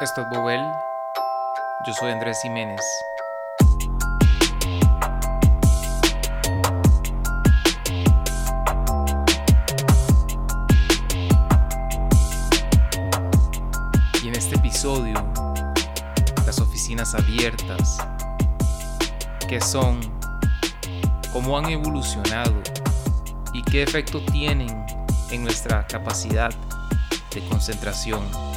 Esto es Bobel. Yo soy Andrés Jiménez. Y en este episodio, las oficinas abiertas, qué son, cómo han evolucionado y qué efecto tienen en nuestra capacidad de concentración.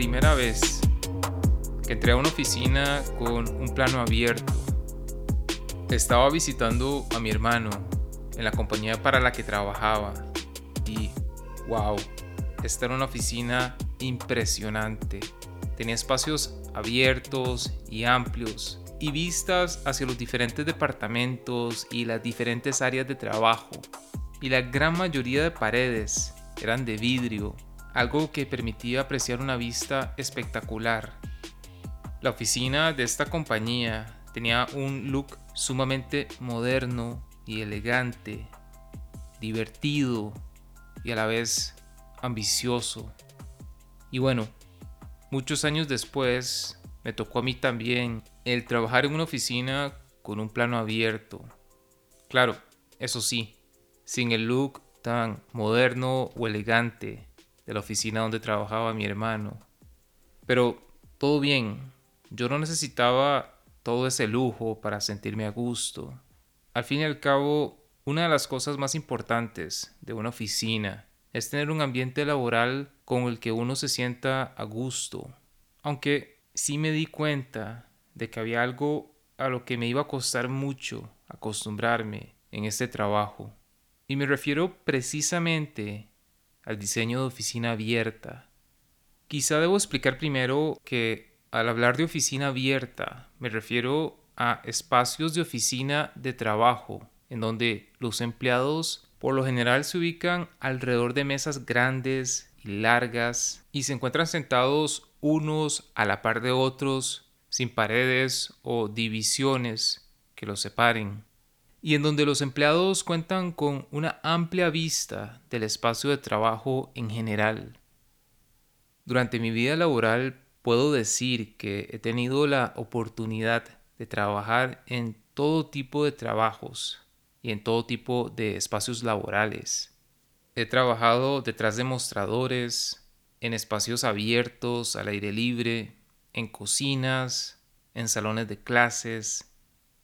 Primera vez que entré a una oficina con un plano abierto. Estaba visitando a mi hermano en la compañía para la que trabajaba y wow, esta era una oficina impresionante. Tenía espacios abiertos y amplios y vistas hacia los diferentes departamentos y las diferentes áreas de trabajo. Y la gran mayoría de paredes eran de vidrio algo que permitía apreciar una vista espectacular. La oficina de esta compañía tenía un look sumamente moderno y elegante, divertido y a la vez ambicioso. Y bueno, muchos años después me tocó a mí también el trabajar en una oficina con un plano abierto. Claro, eso sí, sin el look tan moderno o elegante de la oficina donde trabajaba mi hermano. Pero todo bien, yo no necesitaba todo ese lujo para sentirme a gusto. Al fin y al cabo, una de las cosas más importantes de una oficina es tener un ambiente laboral con el que uno se sienta a gusto. Aunque sí me di cuenta de que había algo a lo que me iba a costar mucho acostumbrarme en este trabajo. Y me refiero precisamente al diseño de oficina abierta. Quizá debo explicar primero que al hablar de oficina abierta me refiero a espacios de oficina de trabajo en donde los empleados por lo general se ubican alrededor de mesas grandes y largas y se encuentran sentados unos a la par de otros sin paredes o divisiones que los separen y en donde los empleados cuentan con una amplia vista del espacio de trabajo en general. Durante mi vida laboral puedo decir que he tenido la oportunidad de trabajar en todo tipo de trabajos y en todo tipo de espacios laborales. He trabajado detrás de mostradores, en espacios abiertos, al aire libre, en cocinas, en salones de clases,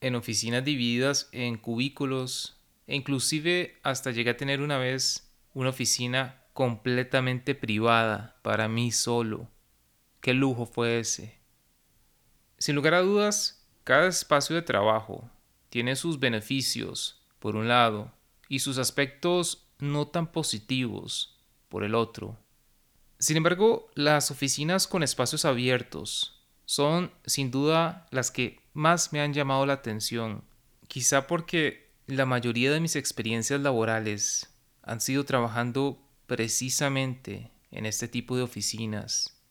en oficinas divididas en cubículos e inclusive hasta llegué a tener una vez una oficina completamente privada para mí solo. Qué lujo fue ese. Sin lugar a dudas, cada espacio de trabajo tiene sus beneficios, por un lado, y sus aspectos no tan positivos, por el otro. Sin embargo, las oficinas con espacios abiertos son sin duda las que más me han llamado la atención, quizá porque la mayoría de mis experiencias laborales han sido trabajando precisamente en este tipo de oficinas.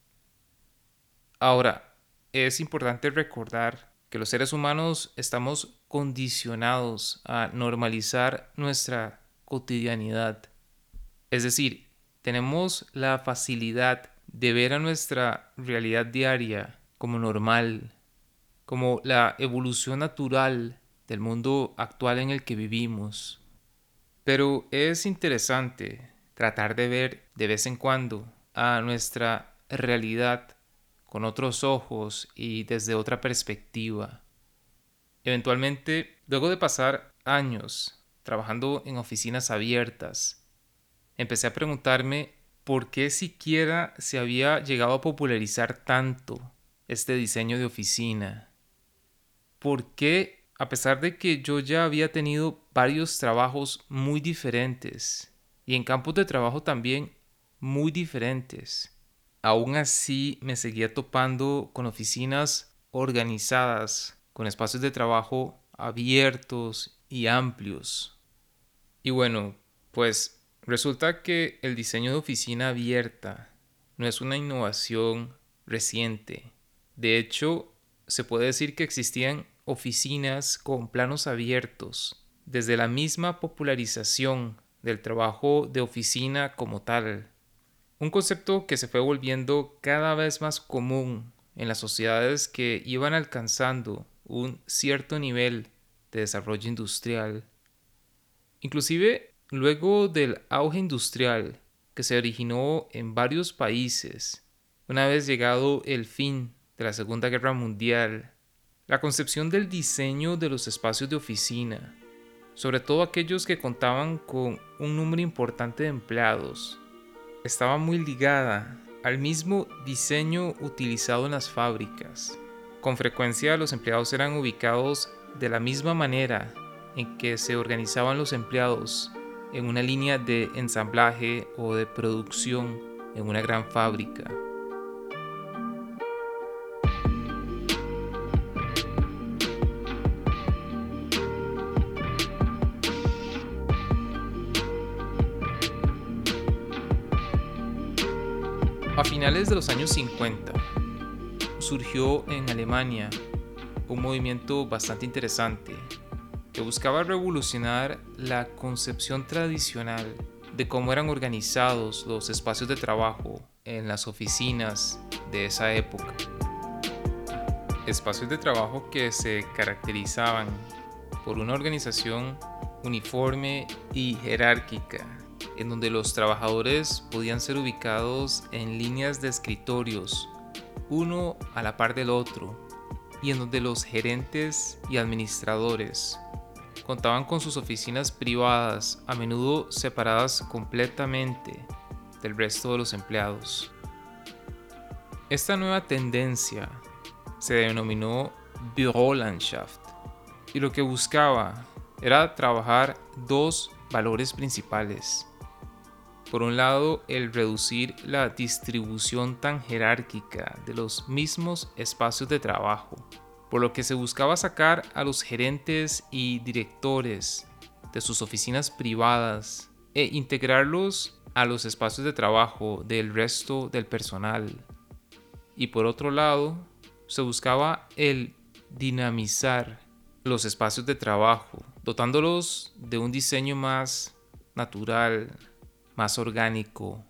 Ahora, es importante recordar que los seres humanos estamos condicionados a normalizar nuestra cotidianidad. Es decir, tenemos la facilidad de ver a nuestra realidad diaria como normal, como la evolución natural del mundo actual en el que vivimos. Pero es interesante tratar de ver de vez en cuando a nuestra realidad con otros ojos y desde otra perspectiva. Eventualmente, luego de pasar años trabajando en oficinas abiertas, empecé a preguntarme por qué siquiera se había llegado a popularizar tanto este diseño de oficina por qué, a pesar de que yo ya había tenido varios trabajos muy diferentes y en campos de trabajo también muy diferentes, aún así me seguía topando con oficinas organizadas, con espacios de trabajo abiertos y amplios. Y bueno, pues resulta que el diseño de oficina abierta no es una innovación reciente. De hecho, se puede decir que existían oficinas con planos abiertos desde la misma popularización del trabajo de oficina como tal. Un concepto que se fue volviendo cada vez más común en las sociedades que iban alcanzando un cierto nivel de desarrollo industrial. Inclusive luego del auge industrial que se originó en varios países, una vez llegado el fin de la Segunda Guerra Mundial, la concepción del diseño de los espacios de oficina, sobre todo aquellos que contaban con un número importante de empleados, estaba muy ligada al mismo diseño utilizado en las fábricas. Con frecuencia los empleados eran ubicados de la misma manera en que se organizaban los empleados en una línea de ensamblaje o de producción en una gran fábrica. Finales de los años 50 surgió en Alemania un movimiento bastante interesante que buscaba revolucionar la concepción tradicional de cómo eran organizados los espacios de trabajo en las oficinas de esa época. Espacios de trabajo que se caracterizaban por una organización uniforme y jerárquica, en donde los trabajadores podían ser ubicados en líneas de escritorios, uno a la par del otro, y en donde los gerentes y administradores contaban con sus oficinas privadas, a menudo separadas completamente del resto de los empleados. Esta nueva tendencia se denominó Bürolandschaft y lo que buscaba era trabajar dos valores principales. Por un lado, el reducir la distribución tan jerárquica de los mismos espacios de trabajo por lo que se buscaba sacar a los gerentes y directores de sus oficinas privadas e integrarlos a los espacios de trabajo del resto del personal. Y por otro lado, se buscaba el dinamizar los espacios de trabajo, dotándolos de un diseño más natural, más orgánico,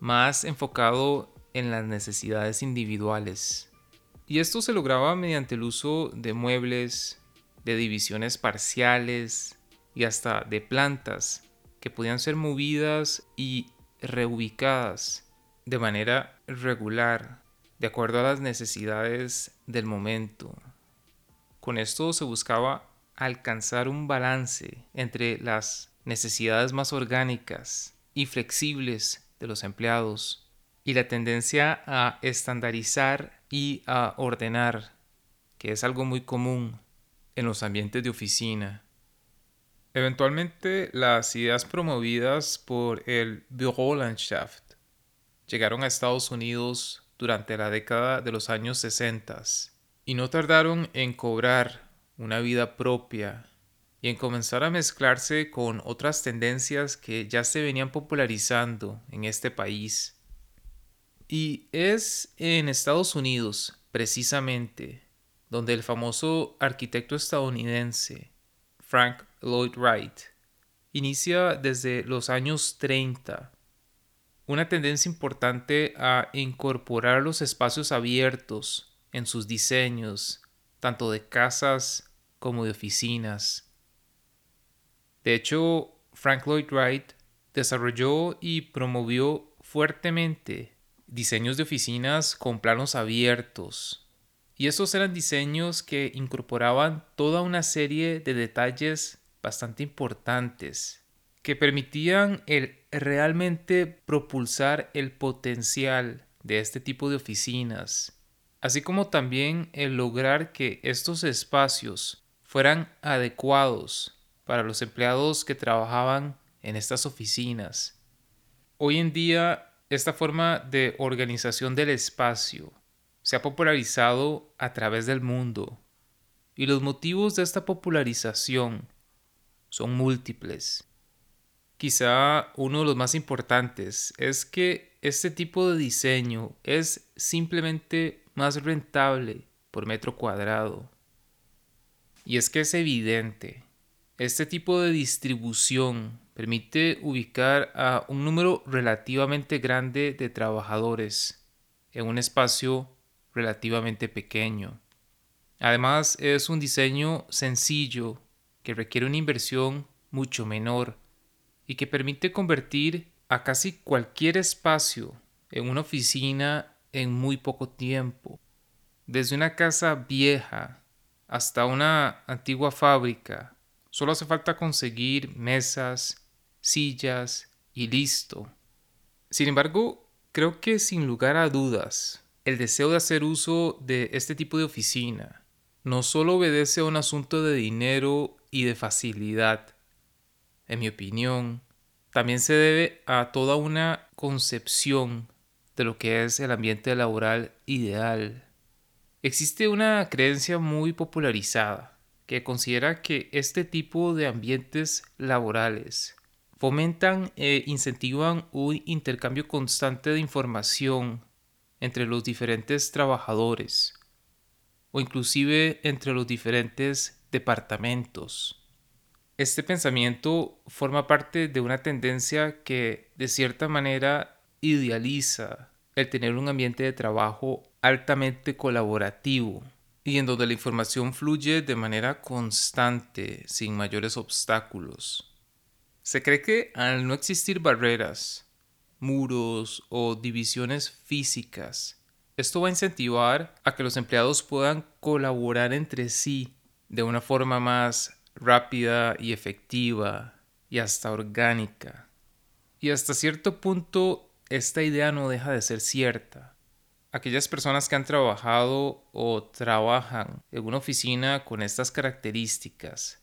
más enfocado en las necesidades individuales. Y esto se lograba mediante el uso de muebles, de divisiones parciales y hasta de plantas que podían ser movidas y reubicadas de manera regular, de acuerdo a las necesidades del momento. Con esto se buscaba alcanzar un balance entre las necesidades más orgánicas y flexibles de los empleados y la tendencia a estandarizar y a ordenar, que es algo muy común en los ambientes de oficina. Eventualmente, las ideas promovidas por el Bürolandschaft llegaron a Estados Unidos durante la década de los años 60 y no tardaron en cobrar una vida propia y en comenzar a mezclarse con otras tendencias que ya se venían popularizando en este país y es en Estados Unidos, precisamente, donde el famoso arquitecto estadounidense Frank Lloyd Wright inicia desde los años 30 una tendencia importante a incorporar los espacios abiertos en sus diseños, tanto de casas como de oficinas. De hecho, Frank Lloyd Wright desarrolló y promovió fuertemente diseños de oficinas con planos abiertos. Y estos eran diseños que incorporaban toda una serie de detalles bastante importantes que permitían el realmente propulsar el potencial de este tipo de oficinas, así como también el lograr que estos espacios fueran adecuados para los empleados que trabajaban en estas oficinas. Hoy en día esta forma de organización del espacio se ha popularizado a través del mundo y los motivos de esta popularización son múltiples. Quizá uno de los más importantes es que este tipo de diseño es simplemente más rentable por metro cuadrado. Y es que es evidente, este tipo de distribución permite ubicar a un número relativamente grande de trabajadores en un espacio relativamente pequeño. Además, es un diseño sencillo que requiere una inversión mucho menor y que permite convertir a casi cualquier espacio en una oficina en muy poco tiempo. Desde una casa vieja hasta una antigua fábrica, solo hace falta conseguir mesas, sillas y listo. Sin embargo, creo que sin lugar a dudas, el deseo de hacer uso de este tipo de oficina no solo obedece a un asunto de dinero y de facilidad. En mi opinión, también se debe a toda una concepción de lo que es el ambiente laboral ideal. Existe una creencia muy popularizada que considera que este tipo de ambientes laborales fomentan e incentivan un intercambio constante de información entre los diferentes trabajadores o inclusive entre los diferentes departamentos. Este pensamiento forma parte de una tendencia que de cierta manera idealiza el tener un ambiente de trabajo altamente colaborativo y en donde la información fluye de manera constante sin mayores obstáculos. Se cree que al no existir barreras, muros o divisiones físicas, esto va a incentivar a que los empleados puedan colaborar entre sí de una forma más rápida y efectiva y hasta orgánica. Y hasta cierto punto esta idea no deja de ser cierta. Aquellas personas que han trabajado o trabajan en una oficina con estas características,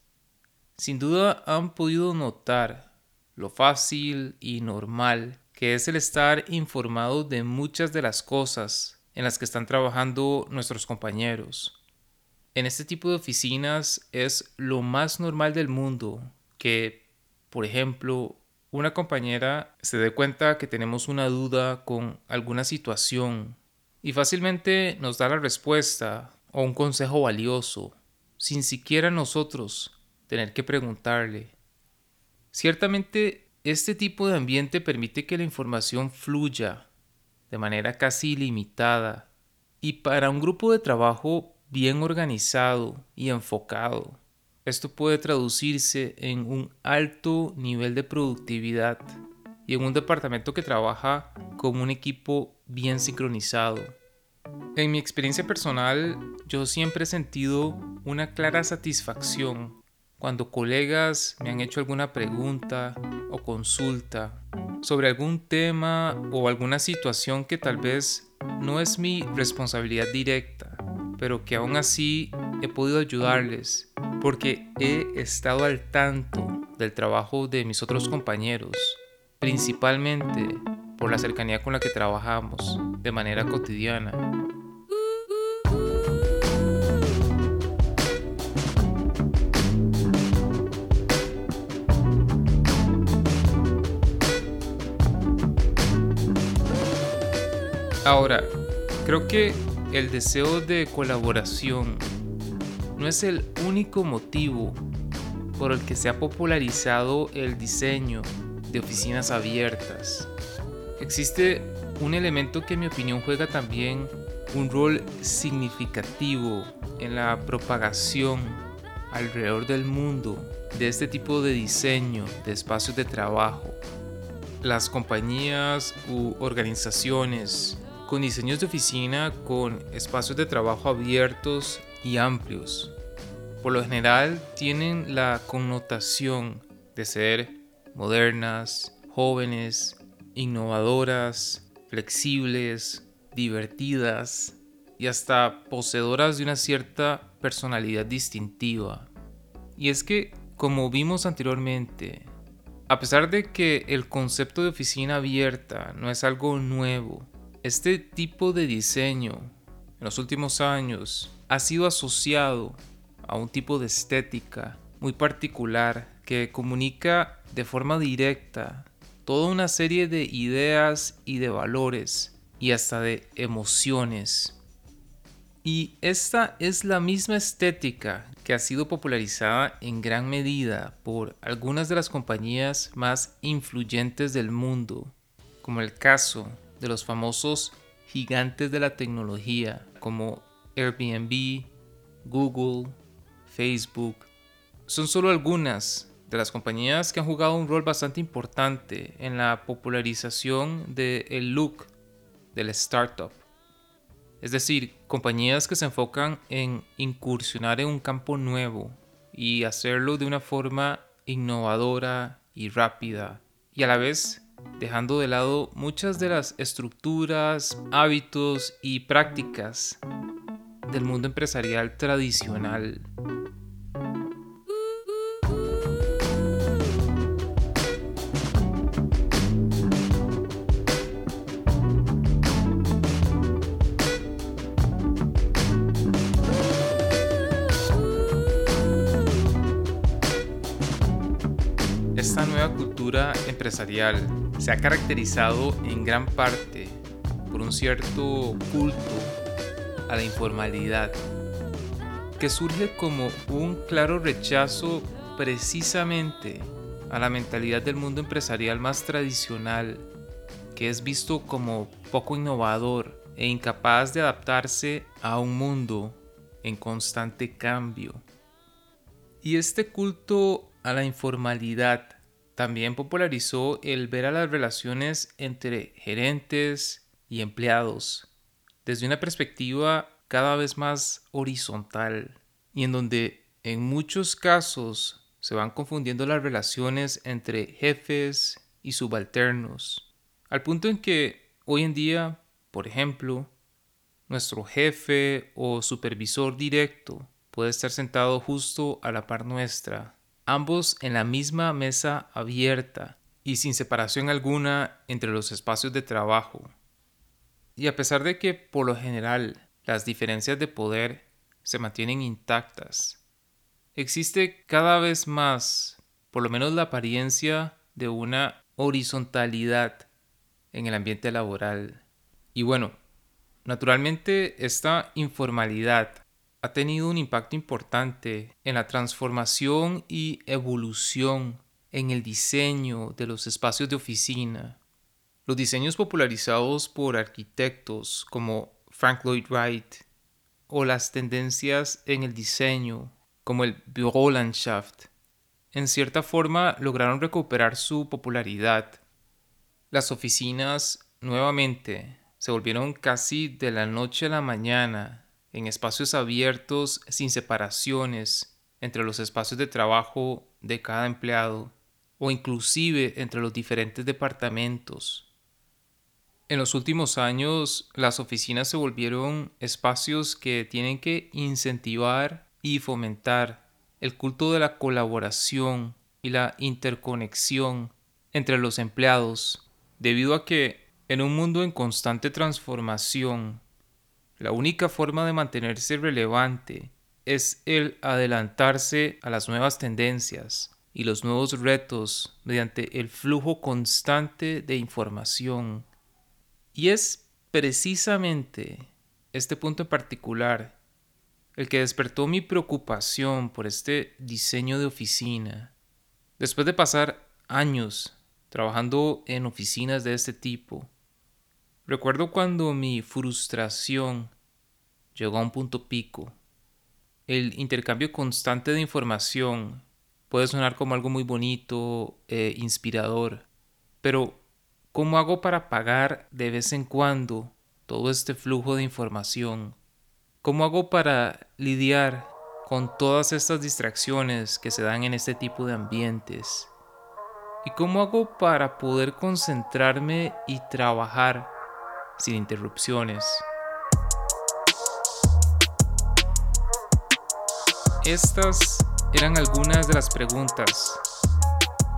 sin duda han podido notar lo fácil y normal que es el estar informado de muchas de las cosas en las que están trabajando nuestros compañeros. En este tipo de oficinas es lo más normal del mundo que, por ejemplo, una compañera se dé cuenta que tenemos una duda con alguna situación y fácilmente nos da la respuesta o un consejo valioso, sin siquiera nosotros tener que preguntarle. Ciertamente, este tipo de ambiente permite que la información fluya de manera casi ilimitada y para un grupo de trabajo bien organizado y enfocado. Esto puede traducirse en un alto nivel de productividad y en un departamento que trabaja como un equipo bien sincronizado. En mi experiencia personal, yo siempre he sentido una clara satisfacción cuando colegas me han hecho alguna pregunta o consulta sobre algún tema o alguna situación que tal vez no es mi responsabilidad directa pero que aún así he podido ayudarles porque he estado al tanto del trabajo de mis otros compañeros, principalmente por la cercanía con la que trabajamos de manera cotidiana. Ahora, creo que el deseo de colaboración no es el único motivo por el que se ha popularizado el diseño de oficinas abiertas. Existe un elemento que en mi opinión juega también un rol significativo en la propagación alrededor del mundo de este tipo de diseño de espacios de trabajo. Las compañías u organizaciones con diseños de oficina con espacios de trabajo abiertos y amplios. Por lo general tienen la connotación de ser modernas, jóvenes, innovadoras, flexibles, divertidas y hasta poseedoras de una cierta personalidad distintiva. Y es que, como vimos anteriormente, a pesar de que el concepto de oficina abierta no es algo nuevo, este tipo de diseño en los últimos años ha sido asociado a un tipo de estética muy particular que comunica de forma directa toda una serie de ideas y de valores y hasta de emociones. Y esta es la misma estética que ha sido popularizada en gran medida por algunas de las compañías más influyentes del mundo, como el caso de los famosos gigantes de la tecnología como Airbnb, Google, Facebook. Son solo algunas de las compañías que han jugado un rol bastante importante en la popularización del look del startup. Es decir, compañías que se enfocan en incursionar en un campo nuevo y hacerlo de una forma innovadora y rápida y a la vez dejando de lado muchas de las estructuras, hábitos y prácticas del mundo empresarial tradicional. Empresarial se ha caracterizado en gran parte por un cierto culto a la informalidad, que surge como un claro rechazo precisamente a la mentalidad del mundo empresarial más tradicional, que es visto como poco innovador e incapaz de adaptarse a un mundo en constante cambio. Y este culto a la informalidad también popularizó el ver a las relaciones entre gerentes y empleados desde una perspectiva cada vez más horizontal y en donde en muchos casos se van confundiendo las relaciones entre jefes y subalternos, al punto en que hoy en día, por ejemplo, nuestro jefe o supervisor directo puede estar sentado justo a la par nuestra ambos en la misma mesa abierta y sin separación alguna entre los espacios de trabajo. Y a pesar de que por lo general las diferencias de poder se mantienen intactas, existe cada vez más, por lo menos la apariencia de una horizontalidad en el ambiente laboral. Y bueno, naturalmente esta informalidad ha tenido un impacto importante en la transformación y evolución en el diseño de los espacios de oficina. Los diseños popularizados por arquitectos como Frank Lloyd Wright o las tendencias en el diseño como el Bürolandschaft en cierta forma lograron recuperar su popularidad. Las oficinas nuevamente se volvieron casi de la noche a la mañana en espacios abiertos sin separaciones entre los espacios de trabajo de cada empleado o inclusive entre los diferentes departamentos. En los últimos años, las oficinas se volvieron espacios que tienen que incentivar y fomentar el culto de la colaboración y la interconexión entre los empleados, debido a que en un mundo en constante transformación, la única forma de mantenerse relevante es el adelantarse a las nuevas tendencias y los nuevos retos mediante el flujo constante de información. Y es precisamente este punto en particular el que despertó mi preocupación por este diseño de oficina. Después de pasar años trabajando en oficinas de este tipo, recuerdo cuando mi frustración llegó a un punto pico. El intercambio constante de información puede sonar como algo muy bonito e inspirador, pero ¿cómo hago para pagar de vez en cuando todo este flujo de información? ¿Cómo hago para lidiar con todas estas distracciones que se dan en este tipo de ambientes? ¿Y cómo hago para poder concentrarme y trabajar sin interrupciones? Estas eran algunas de las preguntas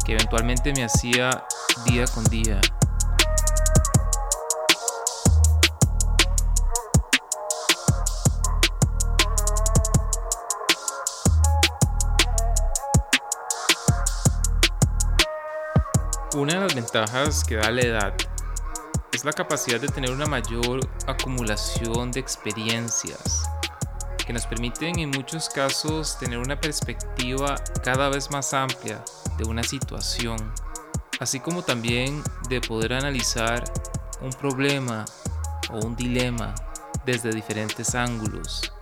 que eventualmente me hacía día con día. Una de las ventajas que da la edad es la capacidad de tener una mayor acumulación de experiencias que nos permiten en muchos casos tener una perspectiva cada vez más amplia de una situación, así como también de poder analizar un problema o un dilema desde diferentes ángulos.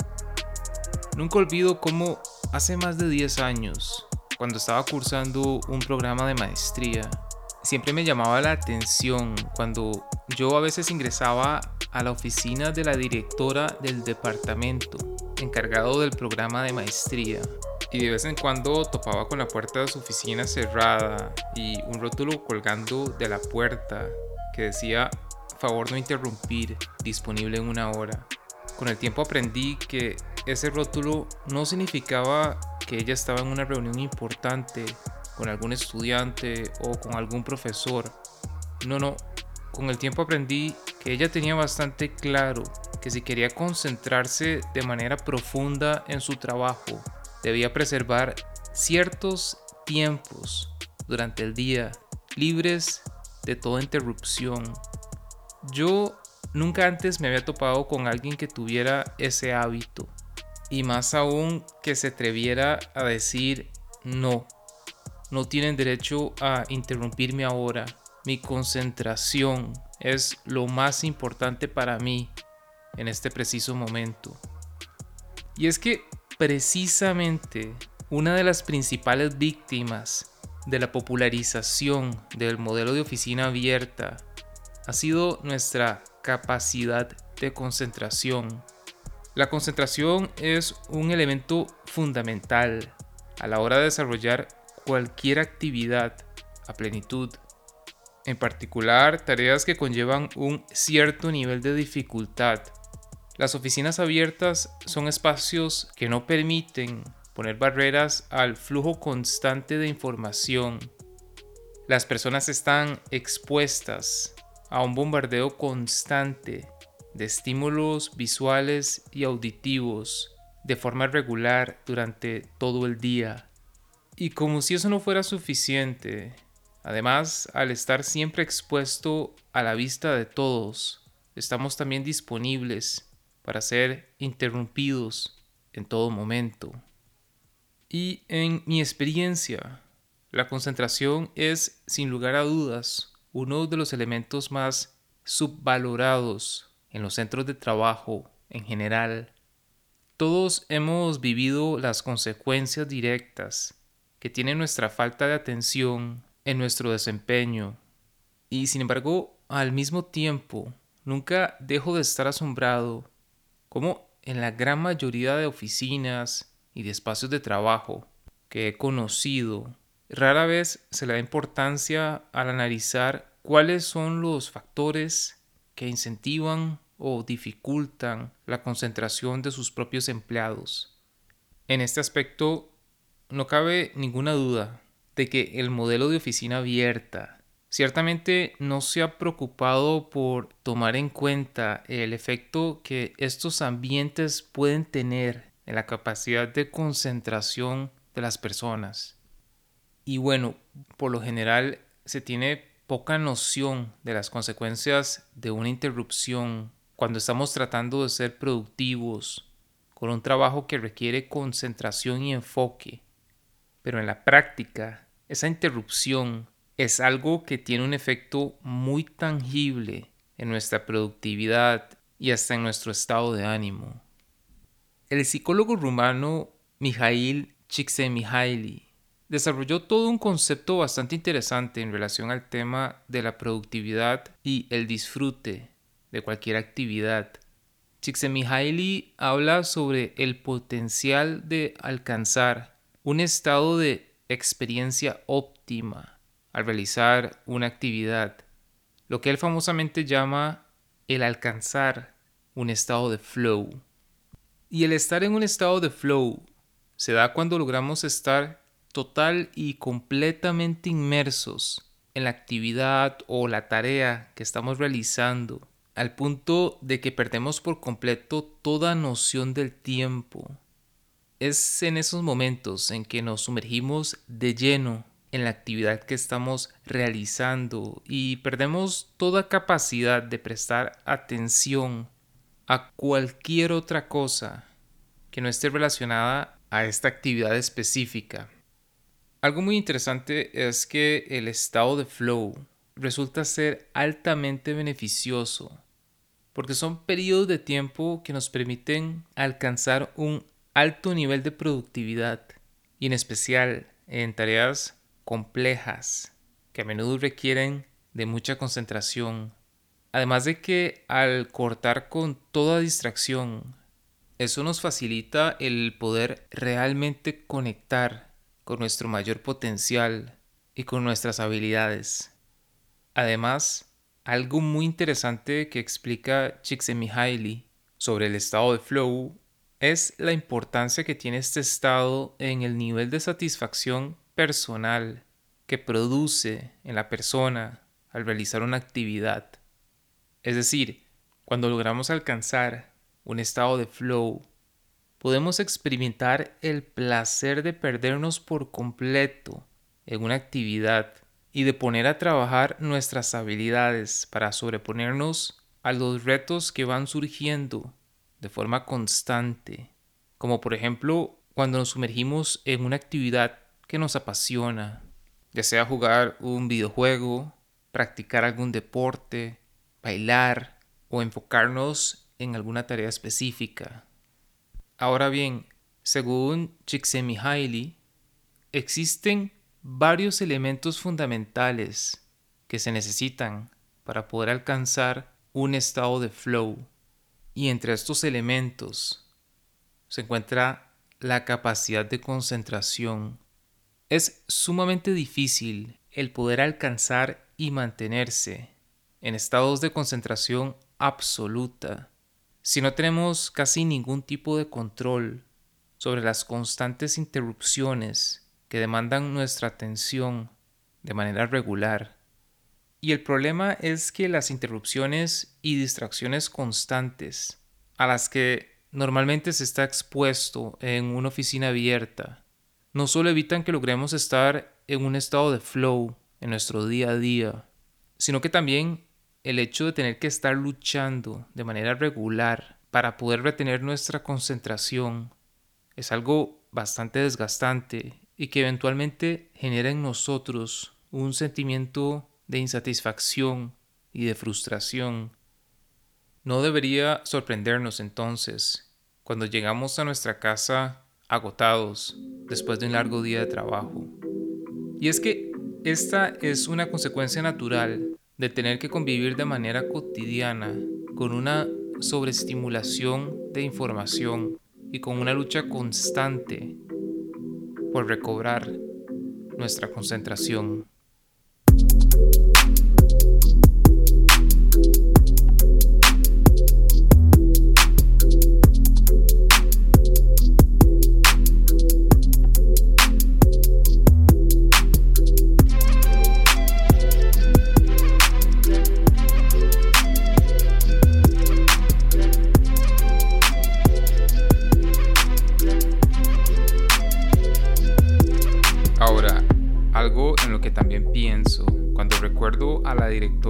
Nunca olvido cómo hace más de 10 años, cuando estaba cursando un programa de maestría, siempre me llamaba la atención cuando yo a veces ingresaba a la oficina de la directora del departamento encargado del programa de maestría y de vez en cuando topaba con la puerta de su oficina cerrada y un rótulo colgando de la puerta que decía favor no interrumpir, disponible en una hora. Con el tiempo aprendí que ese rótulo no significaba que ella estaba en una reunión importante con algún estudiante o con algún profesor. No, no, con el tiempo aprendí que ella tenía bastante claro que si quería concentrarse de manera profunda en su trabajo, debía preservar ciertos tiempos durante el día libres de toda interrupción yo nunca antes me había topado con alguien que tuviera ese hábito. Y más aún que se atreviera a decir no. No tienen derecho a interrumpirme ahora. Mi concentración es lo más importante para mí en este preciso momento. Y es que precisamente una de las principales víctimas de la popularización del modelo de oficina abierta ha sido nuestra capacidad de concentración. La concentración es un elemento fundamental a la hora de desarrollar cualquier actividad a plenitud, en particular tareas que conllevan un cierto nivel de dificultad. Las oficinas abiertas son espacios que no permiten poner barreras al flujo constante de información. Las personas están expuestas a un bombardeo constante de estímulos visuales y auditivos de forma regular durante todo el día. Y como si eso no fuera suficiente, además, al estar siempre expuesto a la vista de todos, estamos también disponibles para ser interrumpidos en todo momento. Y en mi experiencia, la concentración es, sin lugar a dudas, uno de los elementos más subvalorados en los centros de trabajo en general. Todos hemos vivido las consecuencias directas que tiene nuestra falta de atención en nuestro desempeño y sin embargo al mismo tiempo nunca dejo de estar asombrado como en la gran mayoría de oficinas y de espacios de trabajo que he conocido Rara vez se le da importancia al analizar cuáles son los factores que incentivan o dificultan la concentración de sus propios empleados. En este aspecto, no cabe ninguna duda de que el modelo de oficina abierta ciertamente no se ha preocupado por tomar en cuenta el efecto que estos ambientes pueden tener en la capacidad de concentración de las personas. Y bueno, por lo general se tiene poca noción de las consecuencias de una interrupción cuando estamos tratando de ser productivos con un trabajo que requiere concentración y enfoque. Pero en la práctica, esa interrupción es algo que tiene un efecto muy tangible en nuestra productividad y hasta en nuestro estado de ánimo. El psicólogo rumano Mijail Csikszentmihalyi desarrolló todo un concepto bastante interesante en relación al tema de la productividad y el disfrute de cualquier actividad. Csikszentmihalyi habla sobre el potencial de alcanzar un estado de experiencia óptima al realizar una actividad, lo que él famosamente llama el alcanzar un estado de flow. Y el estar en un estado de flow se da cuando logramos estar total y completamente inmersos en la actividad o la tarea que estamos realizando, al punto de que perdemos por completo toda noción del tiempo. Es en esos momentos en que nos sumergimos de lleno en la actividad que estamos realizando y perdemos toda capacidad de prestar atención a cualquier otra cosa que no esté relacionada a esta actividad específica. Algo muy interesante es que el estado de flow resulta ser altamente beneficioso porque son periodos de tiempo que nos permiten alcanzar un alto nivel de productividad y en especial en tareas complejas que a menudo requieren de mucha concentración. Además de que al cortar con toda distracción, eso nos facilita el poder realmente conectar con nuestro mayor potencial y con nuestras habilidades. Además, algo muy interesante que explica Csikszentmihalyi sobre el estado de flow es la importancia que tiene este estado en el nivel de satisfacción personal que produce en la persona al realizar una actividad. Es decir, cuando logramos alcanzar un estado de flow, podemos experimentar el placer de perdernos por completo en una actividad y de poner a trabajar nuestras habilidades para sobreponernos a los retos que van surgiendo de forma constante, como por ejemplo cuando nos sumergimos en una actividad que nos apasiona, ya sea jugar un videojuego, practicar algún deporte, bailar o enfocarnos en alguna tarea específica. Ahora bien, según Csikszentmihalyi, existen varios elementos fundamentales que se necesitan para poder alcanzar un estado de flow. Y entre estos elementos se encuentra la capacidad de concentración, es sumamente difícil el poder alcanzar y mantenerse en estados de concentración absoluta si no tenemos casi ningún tipo de control sobre las constantes interrupciones que demandan nuestra atención de manera regular. Y el problema es que las interrupciones y distracciones constantes a las que normalmente se está expuesto en una oficina abierta no solo evitan que logremos estar en un estado de flow en nuestro día a día, sino que también el hecho de tener que estar luchando de manera regular para poder retener nuestra concentración es algo bastante desgastante y que eventualmente genera en nosotros un sentimiento de insatisfacción y de frustración. No debería sorprendernos entonces cuando llegamos a nuestra casa agotados después de un largo día de trabajo. Y es que esta es una consecuencia natural de tener que convivir de manera cotidiana con una sobreestimulación de información y con una lucha constante por recobrar nuestra concentración.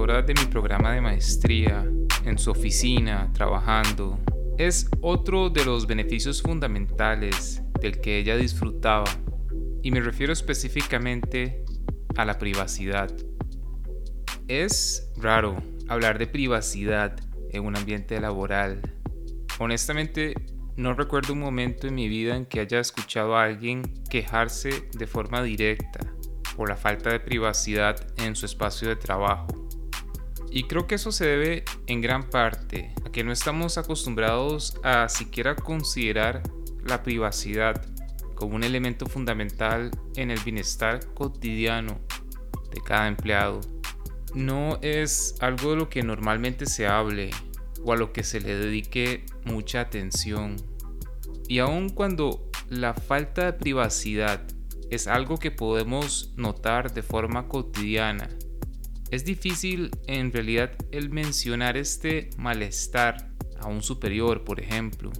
De mi programa de maestría en su oficina trabajando es otro de los beneficios fundamentales del que ella disfrutaba y me refiero específicamente a la privacidad. Es raro hablar de privacidad en un ambiente laboral. Honestamente, no recuerdo un momento en mi vida en que haya escuchado a alguien quejarse de forma directa por la falta de privacidad en su espacio de trabajo. Y creo que eso se debe en gran parte a que no estamos acostumbrados a siquiera considerar la privacidad como un elemento fundamental en el bienestar cotidiano de cada empleado. No es algo de lo que normalmente se hable o a lo que se le dedique mucha atención. Y aun cuando la falta de privacidad es algo que podemos notar de forma cotidiana. Es difícil en realidad el mencionar este malestar a un superior, por ejemplo.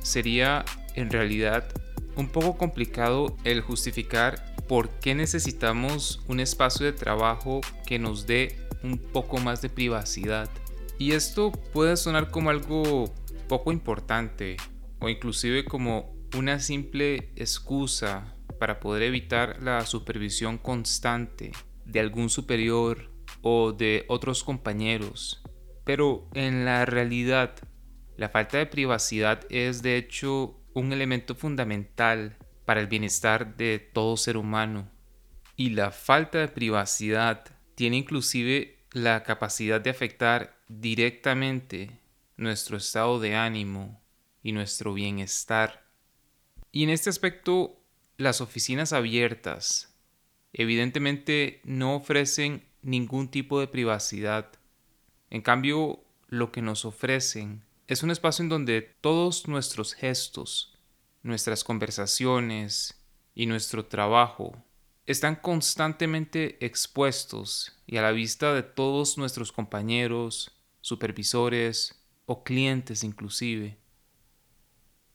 Sería en realidad un poco complicado el justificar por qué necesitamos un espacio de trabajo que nos dé un poco más de privacidad. Y esto puede sonar como algo poco importante o inclusive como una simple excusa para poder evitar la supervisión constante de algún superior o de otros compañeros. Pero en la realidad, la falta de privacidad es de hecho un elemento fundamental para el bienestar de todo ser humano. Y la falta de privacidad tiene inclusive la capacidad de afectar directamente nuestro estado de ánimo y nuestro bienestar. Y en este aspecto, las oficinas abiertas evidentemente no ofrecen ningún tipo de privacidad. En cambio, lo que nos ofrecen es un espacio en donde todos nuestros gestos, nuestras conversaciones y nuestro trabajo están constantemente expuestos y a la vista de todos nuestros compañeros, supervisores o clientes inclusive.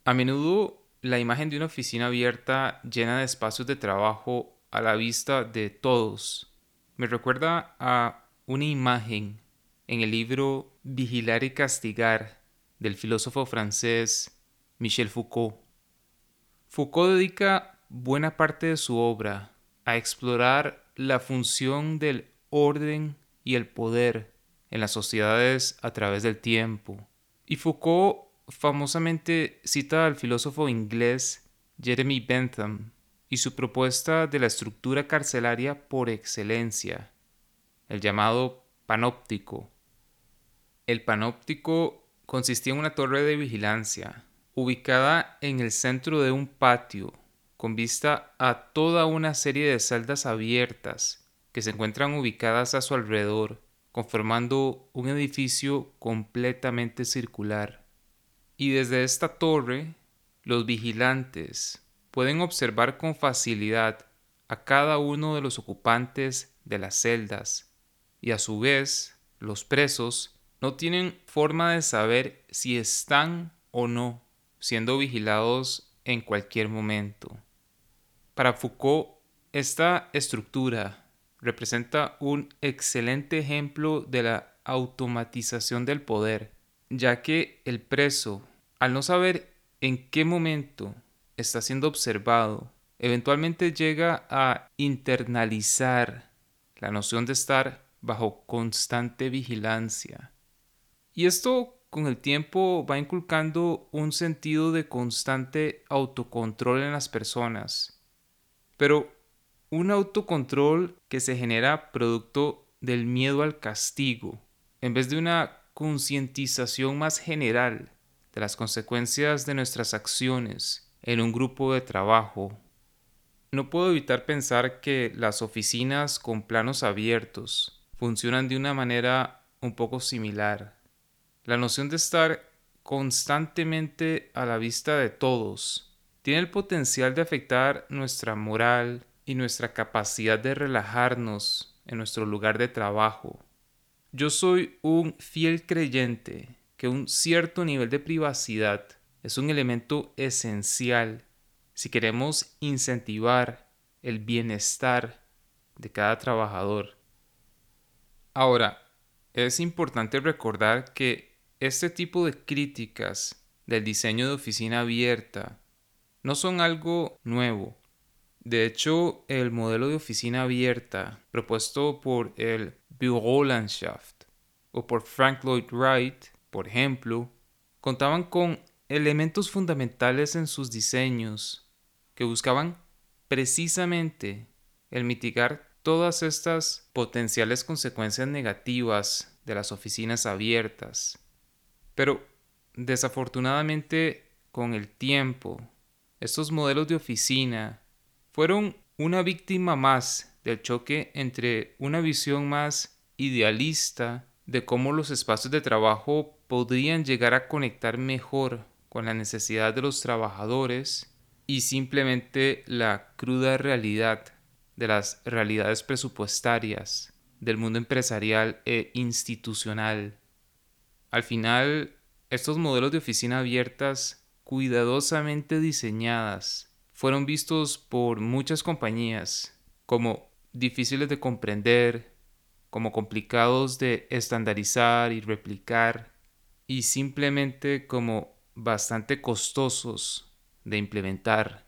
A menudo la imagen de una oficina abierta llena de espacios de trabajo a la vista de todos me recuerda a una imagen en el libro Vigilar y Castigar del filósofo francés Michel Foucault. Foucault dedica buena parte de su obra a explorar la función del orden y el poder en las sociedades a través del tiempo. Y Foucault famosamente cita al filósofo inglés Jeremy Bentham y su propuesta de la estructura carcelaria por excelencia, el llamado panóptico. El panóptico consistía en una torre de vigilancia, ubicada en el centro de un patio, con vista a toda una serie de celdas abiertas que se encuentran ubicadas a su alrededor, conformando un edificio completamente circular. Y desde esta torre, los vigilantes pueden observar con facilidad a cada uno de los ocupantes de las celdas, y a su vez los presos no tienen forma de saber si están o no siendo vigilados en cualquier momento. Para Foucault, esta estructura representa un excelente ejemplo de la automatización del poder, ya que el preso, al no saber en qué momento está siendo observado, eventualmente llega a internalizar la noción de estar bajo constante vigilancia y esto con el tiempo va inculcando un sentido de constante autocontrol en las personas. Pero un autocontrol que se genera producto del miedo al castigo, en vez de una concientización más general de las consecuencias de nuestras acciones en un grupo de trabajo. No puedo evitar pensar que las oficinas con planos abiertos funcionan de una manera un poco similar. La noción de estar constantemente a la vista de todos tiene el potencial de afectar nuestra moral y nuestra capacidad de relajarnos en nuestro lugar de trabajo. Yo soy un fiel creyente que un cierto nivel de privacidad es un elemento esencial si queremos incentivar el bienestar de cada trabajador. Ahora, es importante recordar que este tipo de críticas del diseño de oficina abierta no son algo nuevo. De hecho, el modelo de oficina abierta propuesto por el Bürolandschaft o por Frank Lloyd Wright, por ejemplo, contaban con elementos fundamentales en sus diseños que buscaban precisamente el mitigar todas estas potenciales consecuencias negativas de las oficinas abiertas. Pero desafortunadamente con el tiempo, estos modelos de oficina fueron una víctima más del choque entre una visión más idealista de cómo los espacios de trabajo podrían llegar a conectar mejor con la necesidad de los trabajadores y simplemente la cruda realidad de las realidades presupuestarias del mundo empresarial e institucional. Al final, estos modelos de oficina abiertas, cuidadosamente diseñadas, fueron vistos por muchas compañías como difíciles de comprender, como complicados de estandarizar y replicar, y simplemente como bastante costosos de implementar.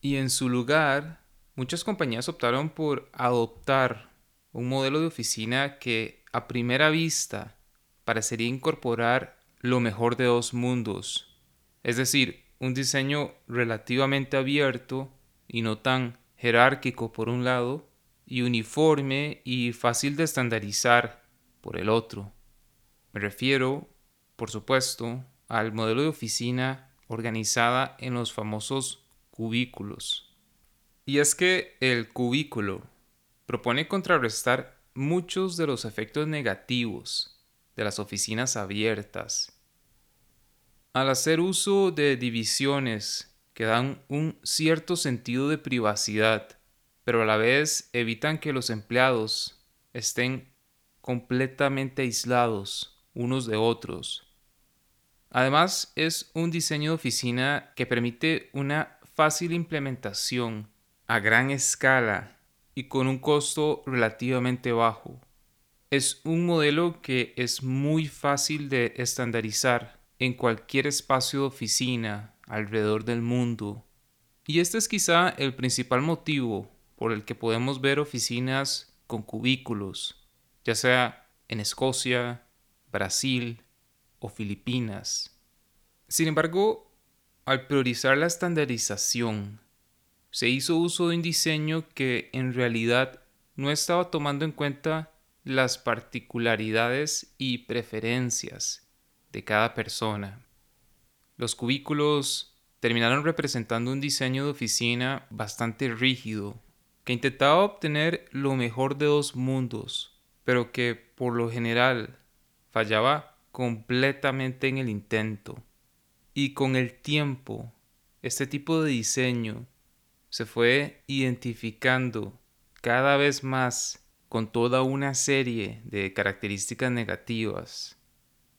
Y en su lugar, muchas compañías optaron por adoptar un modelo de oficina que a primera vista parecería incorporar lo mejor de dos mundos, es decir, un diseño relativamente abierto y no tan jerárquico por un lado, y uniforme y fácil de estandarizar por el otro. Me refiero, por supuesto, al modelo de oficina organizada en los famosos cubículos. Y es que el cubículo propone contrarrestar muchos de los efectos negativos de las oficinas abiertas. Al hacer uso de divisiones que dan un cierto sentido de privacidad, pero a la vez evitan que los empleados estén completamente aislados unos de otros. Además, es un diseño de oficina que permite una fácil implementación a gran escala y con un costo relativamente bajo. Es un modelo que es muy fácil de estandarizar en cualquier espacio de oficina alrededor del mundo. Y este es quizá el principal motivo por el que podemos ver oficinas con cubículos, ya sea en Escocia, Brasil Filipinas. Sin embargo, al priorizar la estandarización, se hizo uso de un diseño que en realidad no estaba tomando en cuenta las particularidades y preferencias de cada persona. Los cubículos terminaron representando un diseño de oficina bastante rígido que intentaba obtener lo mejor de dos mundos, pero que por lo general fallaba completamente en el intento. Y con el tiempo, este tipo de diseño se fue identificando cada vez más con toda una serie de características negativas.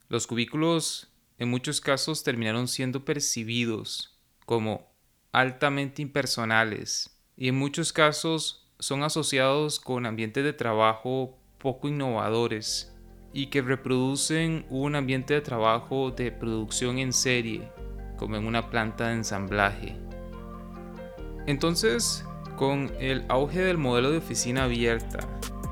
Los cubículos en muchos casos terminaron siendo percibidos como altamente impersonales y en muchos casos son asociados con ambientes de trabajo poco innovadores y que reproducen un ambiente de trabajo de producción en serie, como en una planta de ensamblaje. Entonces, con el auge del modelo de oficina abierta,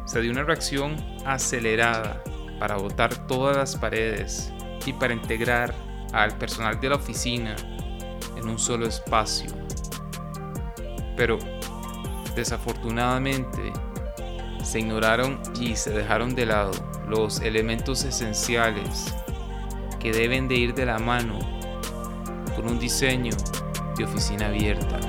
se dio una reacción acelerada para botar todas las paredes y para integrar al personal de la oficina en un solo espacio. Pero desafortunadamente se ignoraron y se dejaron de lado los elementos esenciales que deben de ir de la mano con un diseño de oficina abierta.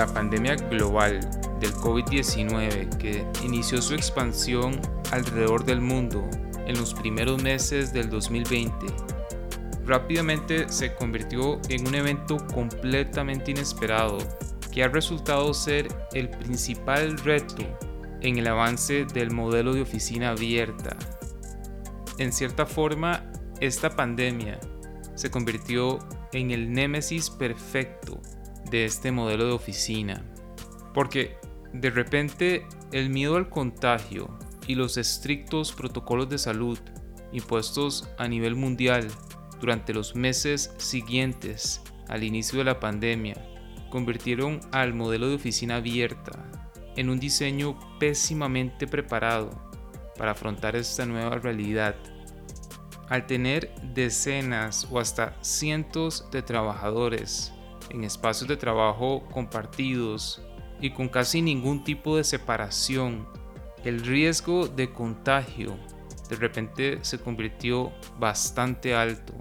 La pandemia global del COVID-19 que inició su expansión alrededor del mundo en los primeros meses del 2020, rápidamente se convirtió en un evento completamente inesperado que ha resultado ser el principal reto en el avance del modelo de oficina abierta. En cierta forma, esta pandemia se convirtió en el némesis perfecto de este modelo de oficina. Porque de repente el miedo al contagio y los estrictos protocolos de salud impuestos a nivel mundial durante los meses siguientes al inicio de la pandemia convirtieron al modelo de oficina abierta en un diseño pésimamente preparado para afrontar esta nueva realidad al tener decenas o hasta cientos de trabajadores en espacios de trabajo compartidos y con casi ningún tipo de separación, el riesgo de contagio de repente se convirtió bastante alto.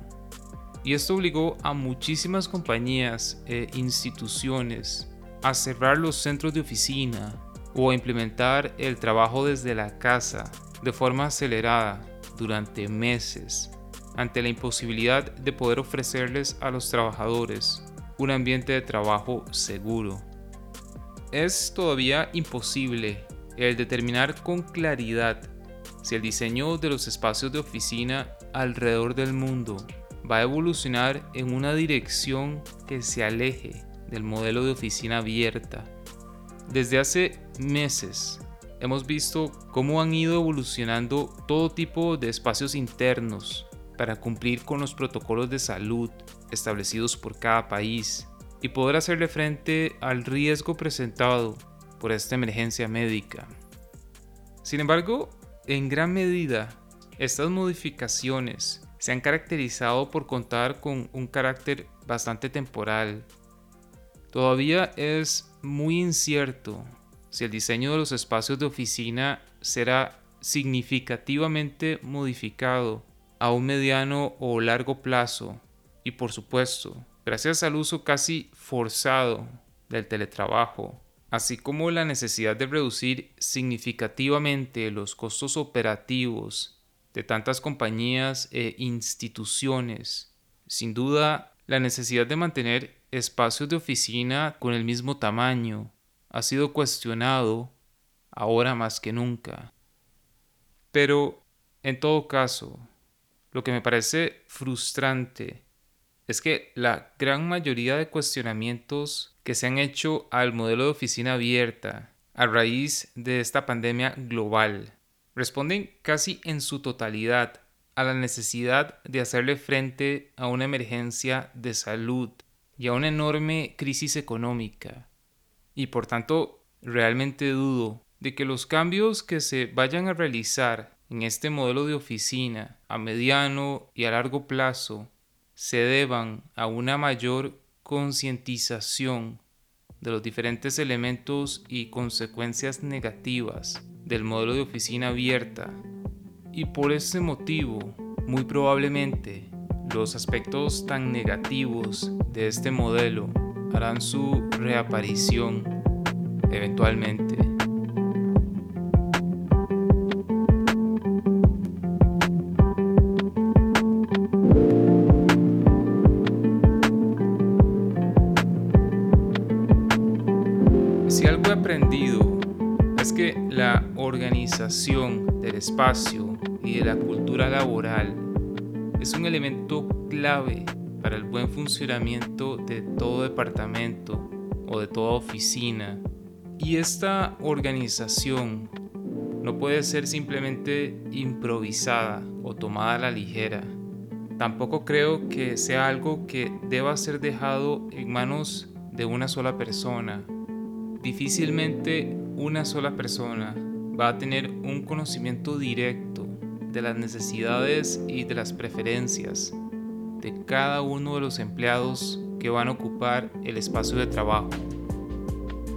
Y esto obligó a muchísimas compañías e instituciones a cerrar los centros de oficina o a implementar el trabajo desde la casa de forma acelerada durante meses ante la imposibilidad de poder ofrecerles a los trabajadores un ambiente de trabajo seguro. Es todavía imposible el determinar con claridad si el diseño de los espacios de oficina alrededor del mundo va a evolucionar en una dirección que se aleje del modelo de oficina abierta. Desde hace meses hemos visto cómo han ido evolucionando todo tipo de espacios internos para cumplir con los protocolos de salud establecidos por cada país y poder hacerle frente al riesgo presentado por esta emergencia médica. Sin embargo, en gran medida, estas modificaciones se han caracterizado por contar con un carácter bastante temporal. Todavía es muy incierto si el diseño de los espacios de oficina será significativamente modificado a un mediano o largo plazo y por supuesto, gracias al uso casi forzado del teletrabajo, así como la necesidad de reducir significativamente los costos operativos de tantas compañías e instituciones, sin duda la necesidad de mantener espacios de oficina con el mismo tamaño ha sido cuestionado ahora más que nunca. Pero, en todo caso, lo que me parece frustrante es que la gran mayoría de cuestionamientos que se han hecho al modelo de oficina abierta a raíz de esta pandemia global responden casi en su totalidad a la necesidad de hacerle frente a una emergencia de salud y a una enorme crisis económica. Y por tanto, realmente dudo de que los cambios que se vayan a realizar en este modelo de oficina a mediano y a largo plazo se deban a una mayor concientización de los diferentes elementos y consecuencias negativas del modelo de oficina abierta y por ese motivo muy probablemente los aspectos tan negativos de este modelo harán su reaparición eventualmente. Espacio y de la cultura laboral es un elemento clave para el buen funcionamiento de todo departamento o de toda oficina. Y esta organización no puede ser simplemente improvisada o tomada a la ligera. Tampoco creo que sea algo que deba ser dejado en manos de una sola persona difícilmente una sola persona va a tener un conocimiento directo de las necesidades y de las preferencias de cada uno de los empleados que van a ocupar el espacio de trabajo.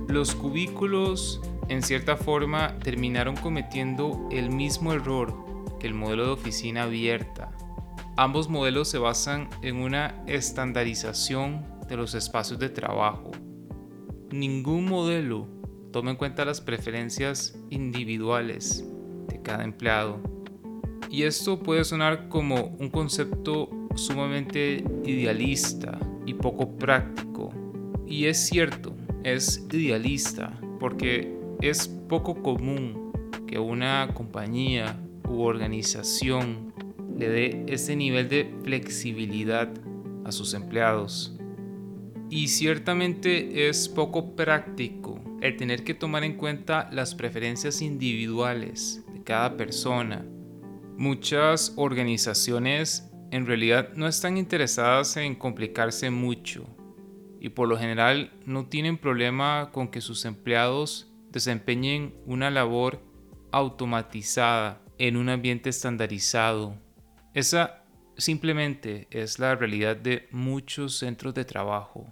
Los cubículos, en cierta forma, terminaron cometiendo el mismo error que el modelo de oficina abierta. Ambos modelos se basan en una estandarización de los espacios de trabajo ningún modelo toma en cuenta las preferencias individuales de cada empleado. Y esto puede sonar como un concepto sumamente idealista y poco práctico. Y es cierto, es idealista porque es poco común que una compañía u organización le dé ese nivel de flexibilidad a sus empleados. Y ciertamente es poco práctico el tener que tomar en cuenta las preferencias individuales de cada persona. Muchas organizaciones en realidad no están interesadas en complicarse mucho y por lo general no tienen problema con que sus empleados desempeñen una labor automatizada en un ambiente estandarizado. Esa simplemente es la realidad de muchos centros de trabajo.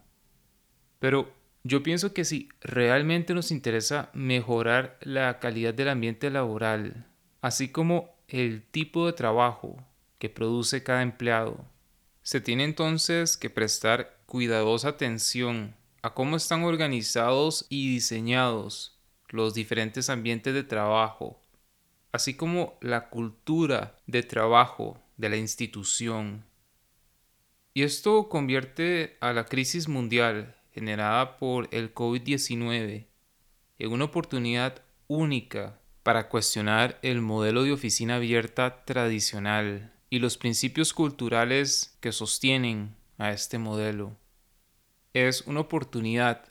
Pero yo pienso que si realmente nos interesa mejorar la calidad del ambiente laboral, así como el tipo de trabajo que produce cada empleado, se tiene entonces que prestar cuidadosa atención a cómo están organizados y diseñados los diferentes ambientes de trabajo, así como la cultura de trabajo de la institución. Y esto convierte a la crisis mundial generada por el COVID-19 en una oportunidad única para cuestionar el modelo de oficina abierta tradicional y los principios culturales que sostienen a este modelo. Es una oportunidad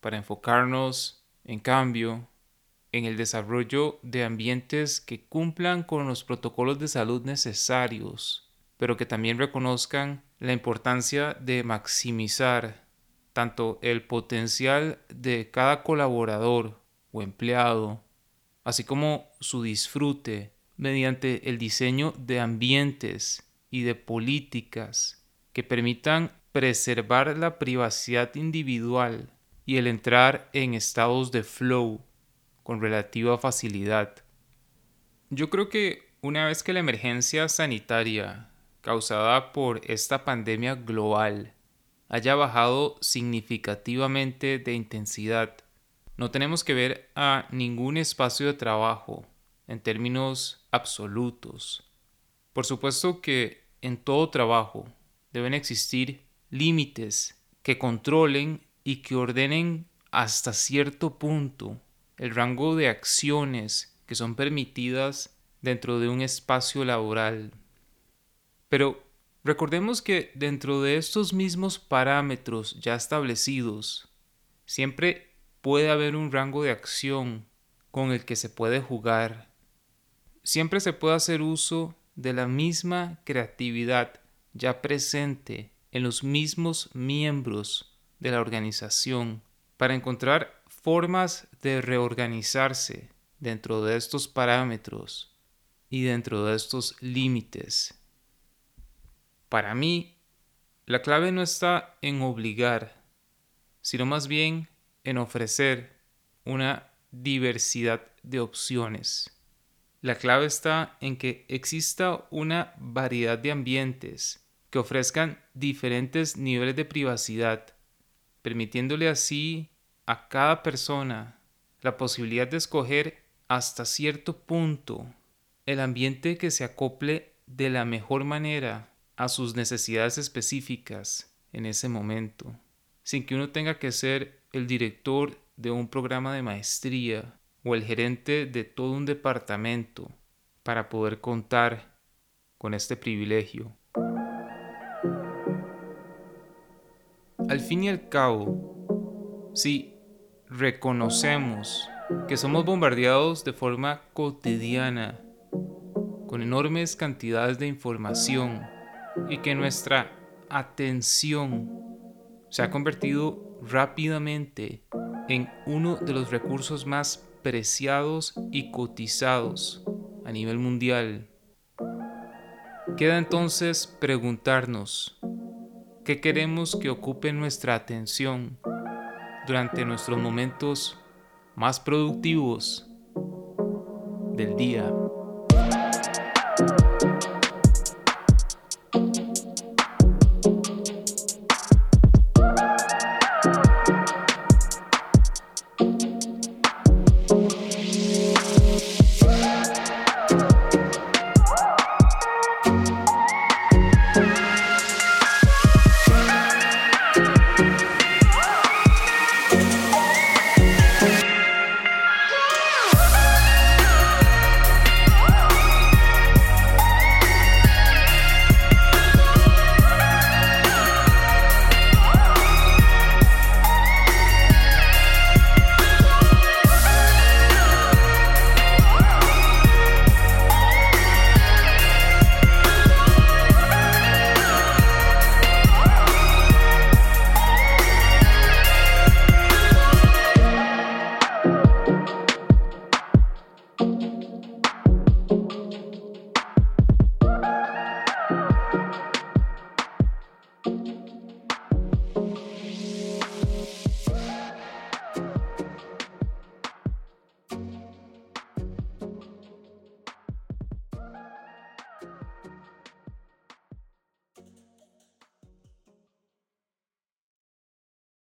para enfocarnos, en cambio, en el desarrollo de ambientes que cumplan con los protocolos de salud necesarios, pero que también reconozcan la importancia de maximizar tanto el potencial de cada colaborador o empleado, así como su disfrute mediante el diseño de ambientes y de políticas que permitan preservar la privacidad individual y el entrar en estados de flow con relativa facilidad. Yo creo que una vez que la emergencia sanitaria causada por esta pandemia global haya bajado significativamente de intensidad, no tenemos que ver a ningún espacio de trabajo en términos absolutos. Por supuesto que en todo trabajo deben existir límites que controlen y que ordenen hasta cierto punto el rango de acciones que son permitidas dentro de un espacio laboral. Pero recordemos que dentro de estos mismos parámetros ya establecidos, siempre puede haber un rango de acción con el que se puede jugar siempre se puede hacer uso de la misma creatividad ya presente en los mismos miembros de la organización para encontrar formas de reorganizarse dentro de estos parámetros y dentro de estos límites. Para mí, la clave no está en obligar, sino más bien en ofrecer una diversidad de opciones. La clave está en que exista una variedad de ambientes que ofrezcan diferentes niveles de privacidad, permitiéndole así a cada persona la posibilidad de escoger hasta cierto punto el ambiente que se acople de la mejor manera a sus necesidades específicas en ese momento, sin que uno tenga que ser el director de un programa de maestría o el gerente de todo un departamento para poder contar con este privilegio. Al fin y al cabo, si reconocemos que somos bombardeados de forma cotidiana con enormes cantidades de información y que nuestra atención se ha convertido rápidamente en uno de los recursos más preciados y cotizados a nivel mundial. Queda entonces preguntarnos, ¿qué queremos que ocupe nuestra atención durante nuestros momentos más productivos del día?